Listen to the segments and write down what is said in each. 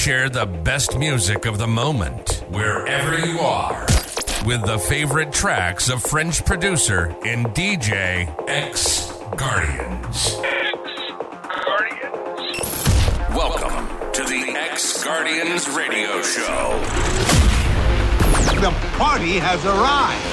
share the best music of the moment, wherever you are. With the favorite tracks of French producer and DJ X Guardians. Welcome to the X Guardians Radio Show. The party has arrived.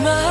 My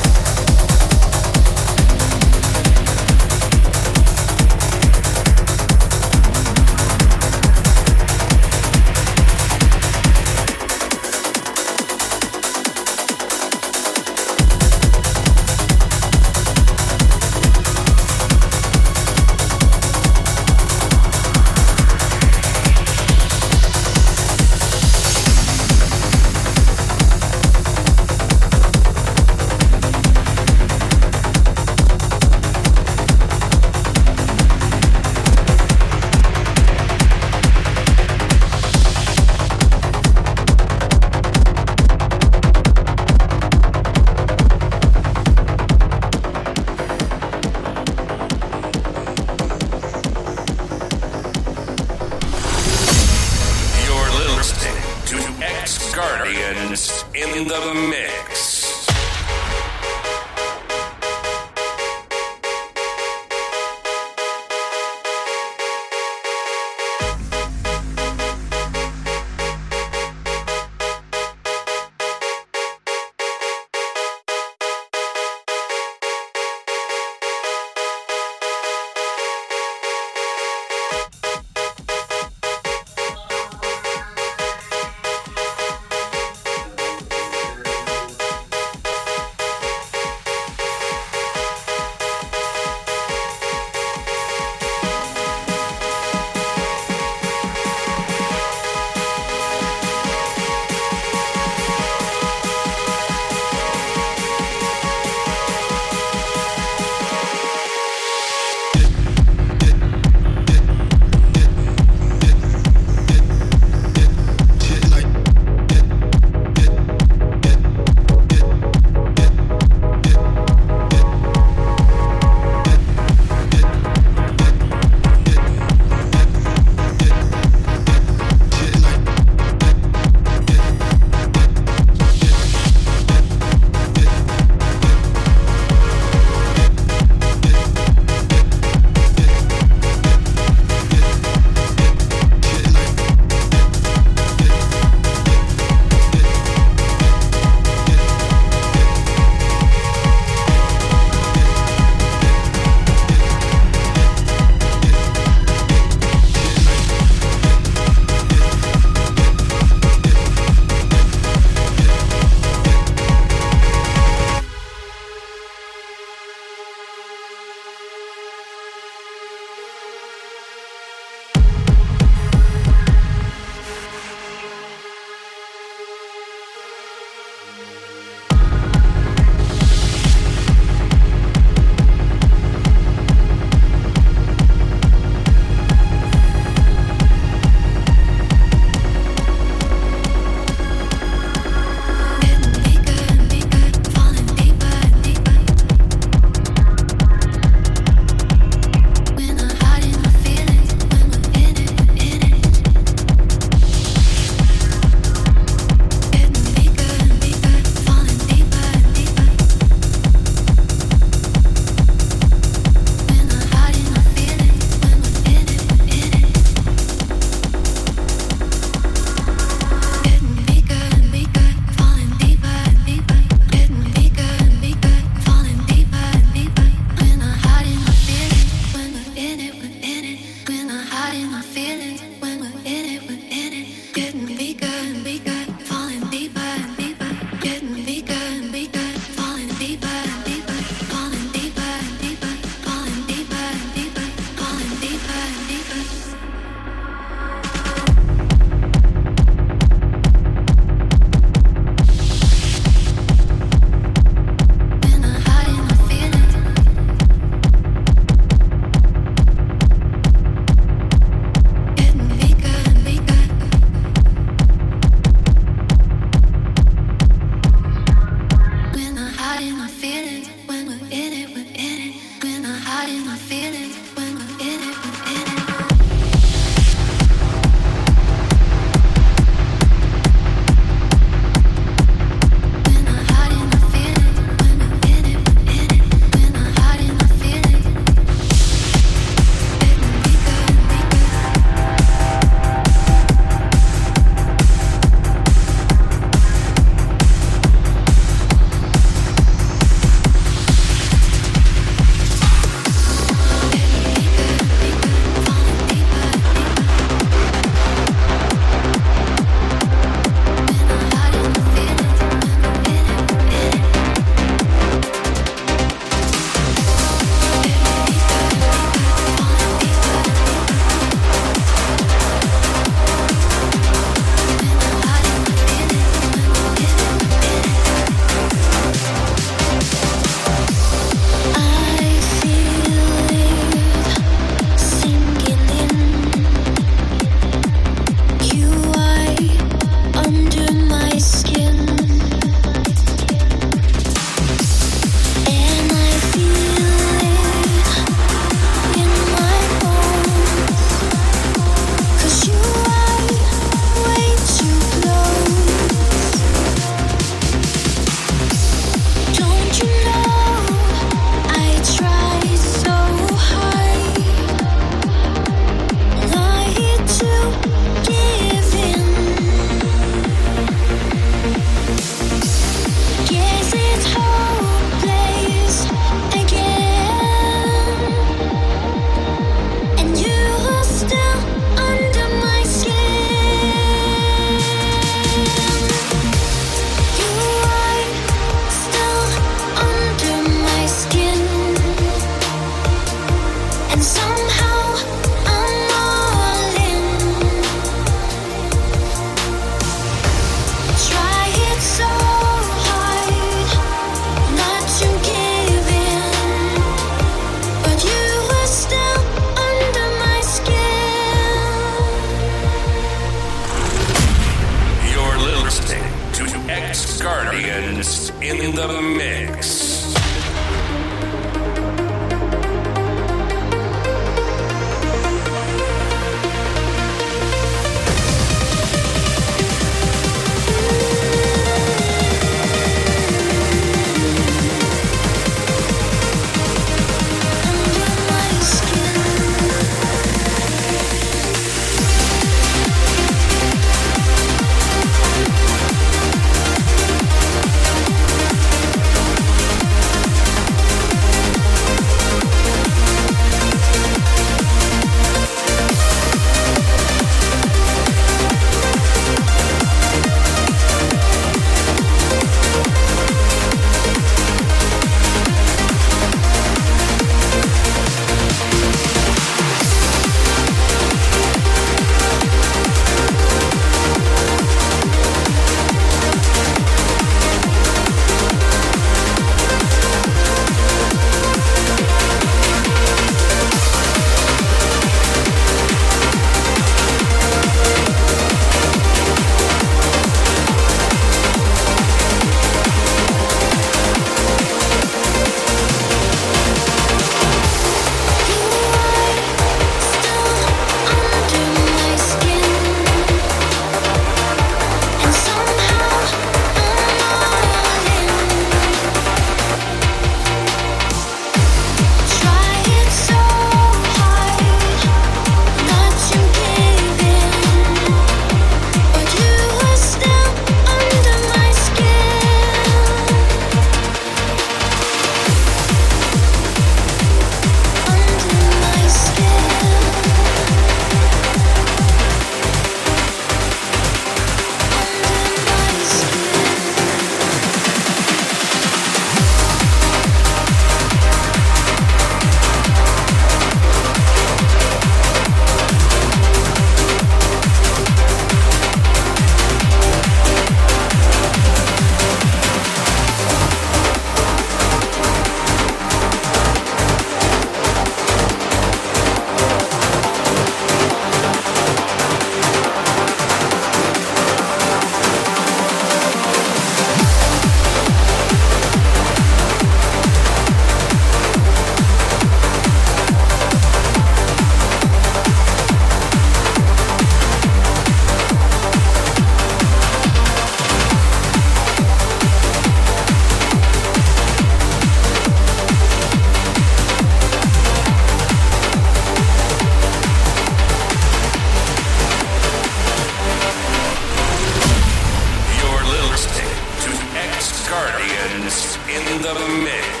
in the mix.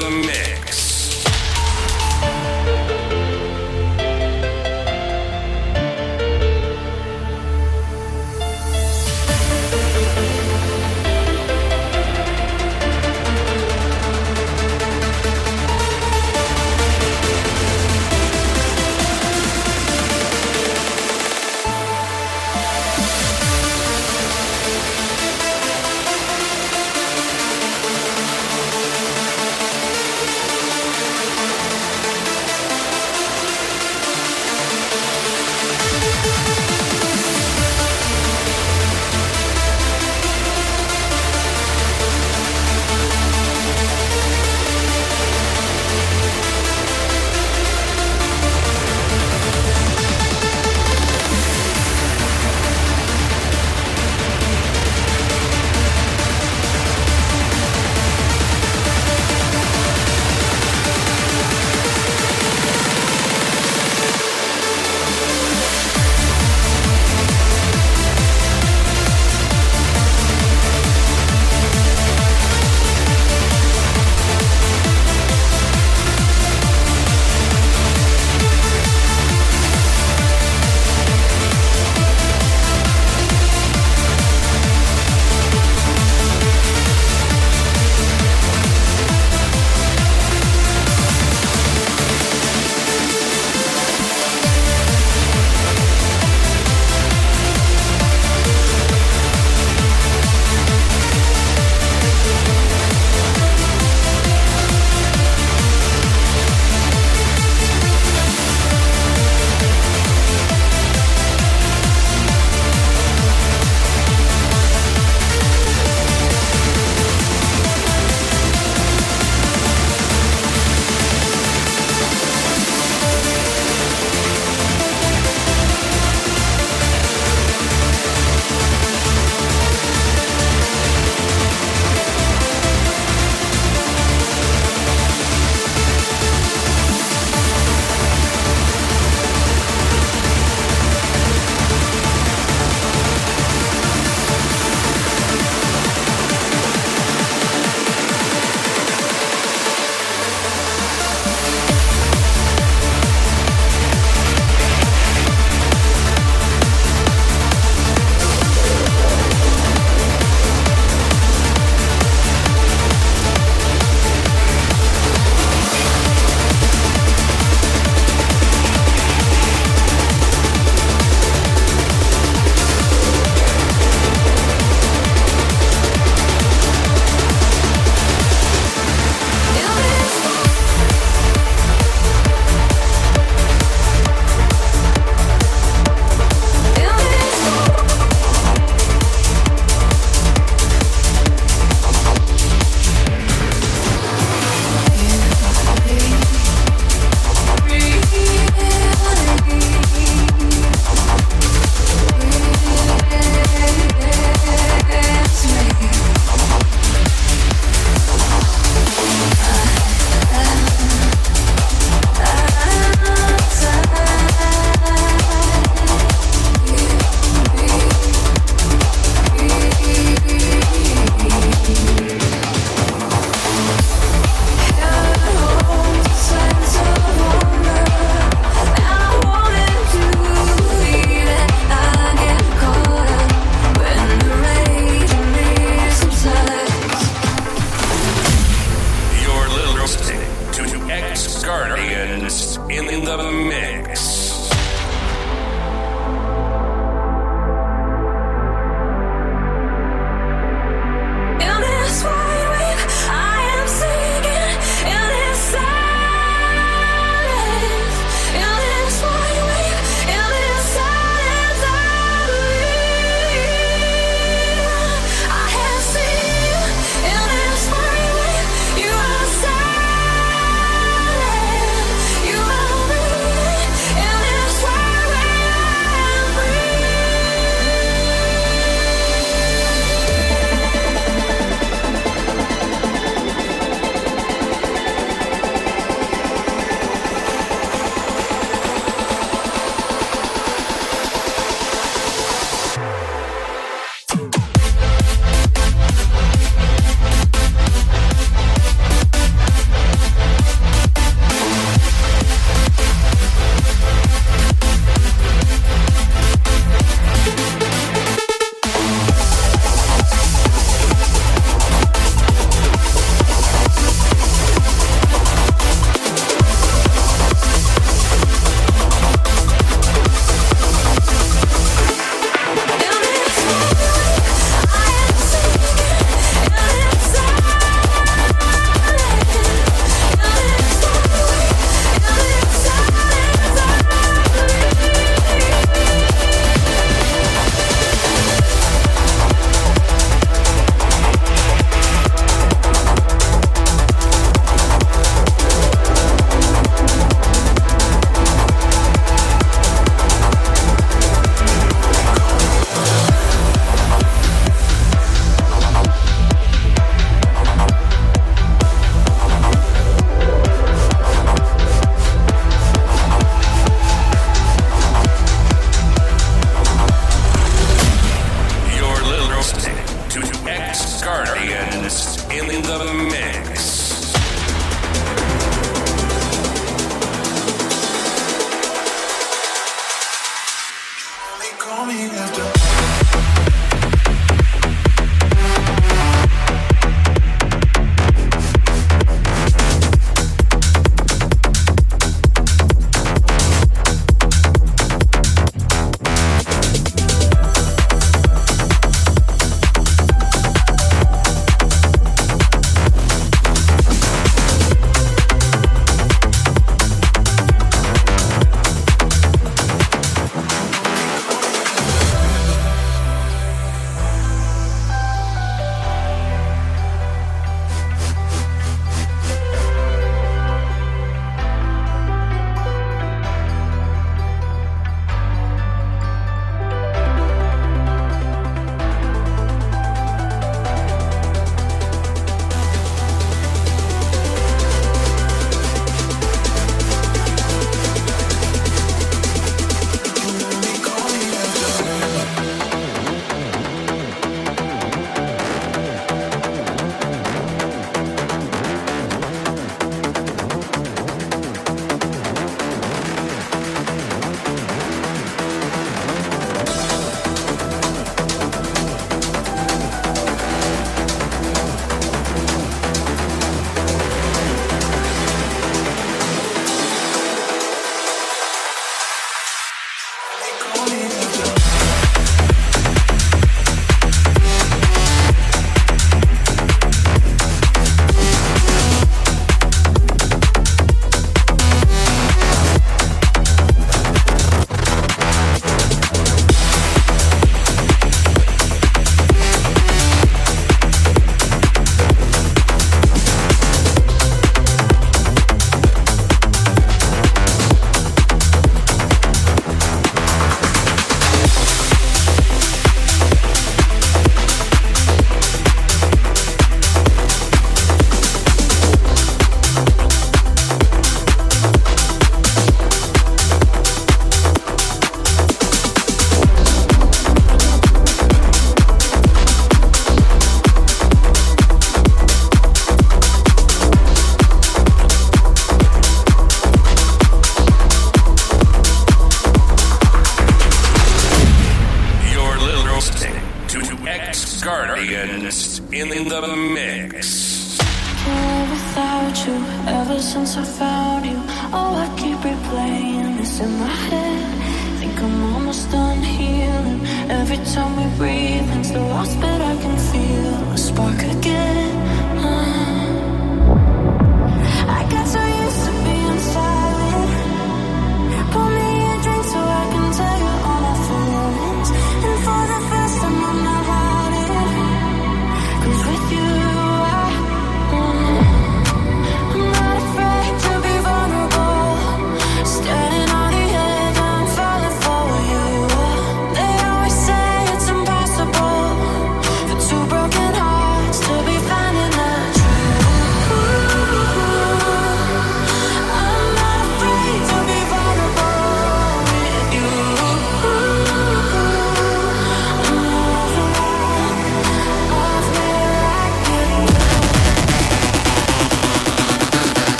the.